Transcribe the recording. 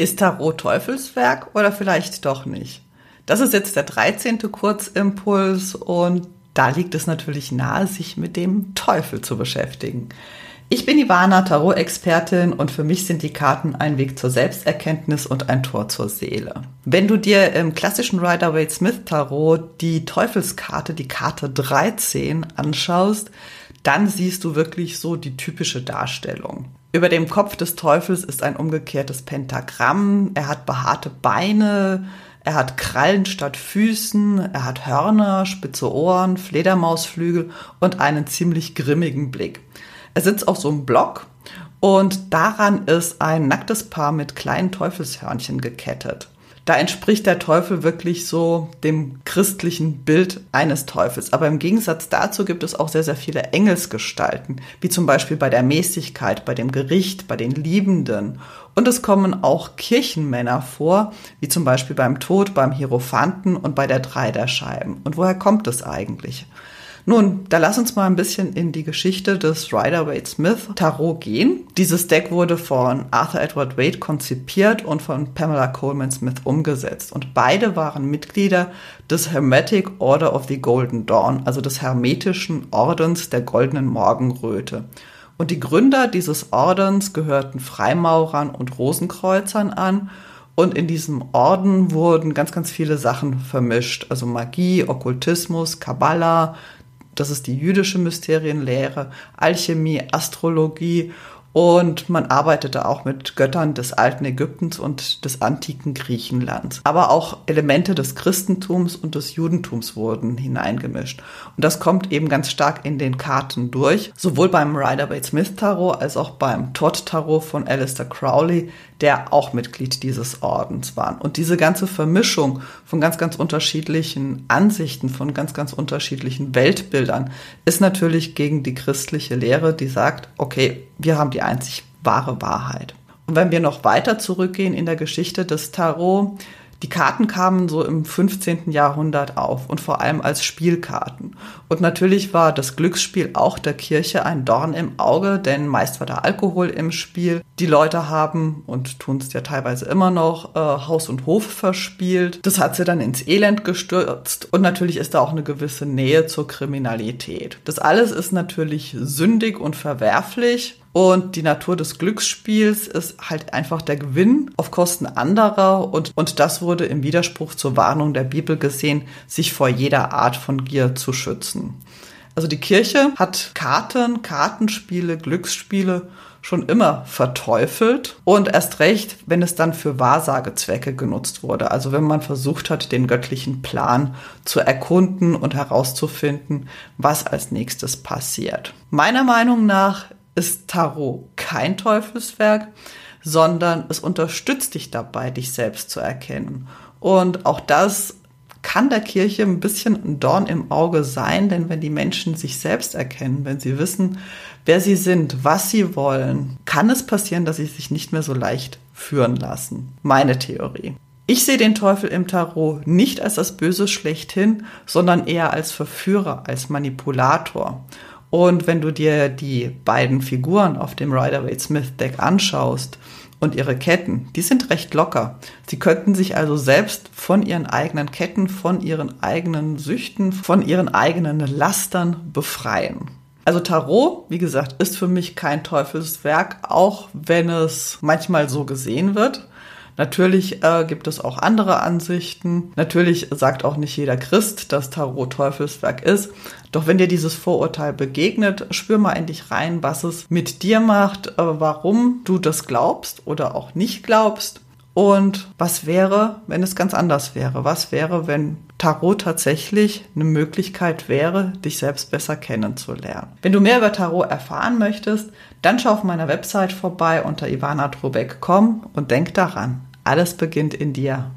Ist Tarot Teufelswerk oder vielleicht doch nicht? Das ist jetzt der 13. Kurzimpuls und da liegt es natürlich nahe, sich mit dem Teufel zu beschäftigen. Ich bin Ivana, Tarot-Expertin und für mich sind die Karten ein Weg zur Selbsterkenntnis und ein Tor zur Seele. Wenn du dir im klassischen Rider-Waite-Smith Tarot die Teufelskarte, die Karte 13 anschaust, dann siehst du wirklich so die typische Darstellung. Über dem Kopf des Teufels ist ein umgekehrtes Pentagramm. Er hat behaarte Beine, er hat Krallen statt Füßen, er hat Hörner, spitze Ohren, Fledermausflügel und einen ziemlich grimmigen Blick. Er sitzt auf so einem Block und daran ist ein nacktes Paar mit kleinen Teufelshörnchen gekettet. Da entspricht der Teufel wirklich so dem christlichen Bild eines Teufels. Aber im Gegensatz dazu gibt es auch sehr, sehr viele Engelsgestalten, wie zum Beispiel bei der Mäßigkeit, bei dem Gericht, bei den Liebenden. Und es kommen auch Kirchenmänner vor, wie zum Beispiel beim Tod, beim Hierophanten und bei der Drei der Scheiben. Und woher kommt es eigentlich? Nun, da lass uns mal ein bisschen in die Geschichte des Rider-Waite-Smith Tarot gehen. Dieses Deck wurde von Arthur Edward Waite konzipiert und von Pamela Coleman Smith umgesetzt. Und beide waren Mitglieder des Hermetic Order of the Golden Dawn, also des hermetischen Ordens der goldenen Morgenröte. Und die Gründer dieses Ordens gehörten Freimaurern und Rosenkreuzern an und in diesem Orden wurden ganz, ganz viele Sachen vermischt. Also Magie, Okkultismus, Kabbala, das ist die jüdische Mysterienlehre, Alchemie, Astrologie und man arbeitete auch mit Göttern des alten Ägyptens und des antiken Griechenlands. Aber auch Elemente des Christentums und des Judentums wurden hineingemischt. Und das kommt eben ganz stark in den Karten durch. Sowohl beim Rider-Waite-Smith Tarot als auch beim Todd Tarot von Alistair Crowley, der auch Mitglied dieses Ordens war. Und diese ganze Vermischung von ganz, ganz unterschiedlichen Ansichten, von ganz, ganz unterschiedlichen Weltbildern ist natürlich gegen die christliche Lehre, die sagt, okay, wir haben die einzig wahre Wahrheit. Und wenn wir noch weiter zurückgehen in der Geschichte des Tarot, die Karten kamen so im 15. Jahrhundert auf und vor allem als Spielkarten. Und natürlich war das Glücksspiel auch der Kirche ein Dorn im Auge, denn meist war da Alkohol im Spiel. Die Leute haben und tun es ja teilweise immer noch äh, Haus und Hof verspielt. Das hat sie dann ins Elend gestürzt und natürlich ist da auch eine gewisse Nähe zur Kriminalität. Das alles ist natürlich sündig und verwerflich und die Natur des Glücksspiels ist halt einfach der Gewinn auf Kosten anderer. Und, und das wurde im Widerspruch zur Warnung der Bibel gesehen, sich vor jeder Art von Gier zu schützen. Also die Kirche hat Karten, Kartenspiele, Glücksspiele schon immer verteufelt und erst recht, wenn es dann für Wahrsagezwecke genutzt wurde. Also wenn man versucht hat, den göttlichen Plan zu erkunden und herauszufinden, was als nächstes passiert. Meiner Meinung nach ist Tarot kein Teufelswerk, sondern es unterstützt dich dabei, dich selbst zu erkennen. Und auch das kann der Kirche ein bisschen ein Dorn im Auge sein, denn wenn die Menschen sich selbst erkennen, wenn sie wissen, wer sie sind, was sie wollen, kann es passieren, dass sie sich nicht mehr so leicht führen lassen. Meine Theorie. Ich sehe den Teufel im Tarot nicht als das Böse schlechthin, sondern eher als Verführer, als Manipulator. Und wenn du dir die beiden Figuren auf dem Rider-Waite-Smith-Deck anschaust und ihre Ketten, die sind recht locker. Sie könnten sich also selbst von ihren eigenen Ketten, von ihren eigenen Süchten, von ihren eigenen Lastern befreien. Also Tarot, wie gesagt, ist für mich kein Teufelswerk, auch wenn es manchmal so gesehen wird. Natürlich äh, gibt es auch andere Ansichten. Natürlich sagt auch nicht jeder Christ, dass Tarot Teufelswerk ist. Doch wenn dir dieses Vorurteil begegnet, spür mal in dich rein, was es mit dir macht, äh, warum du das glaubst oder auch nicht glaubst. Und was wäre, wenn es ganz anders wäre? Was wäre, wenn Tarot tatsächlich eine Möglichkeit wäre, dich selbst besser kennenzulernen? Wenn du mehr über Tarot erfahren möchtest, dann schau auf meiner Website vorbei unter ivanatrobeck.com und denk daran, alles beginnt in dir.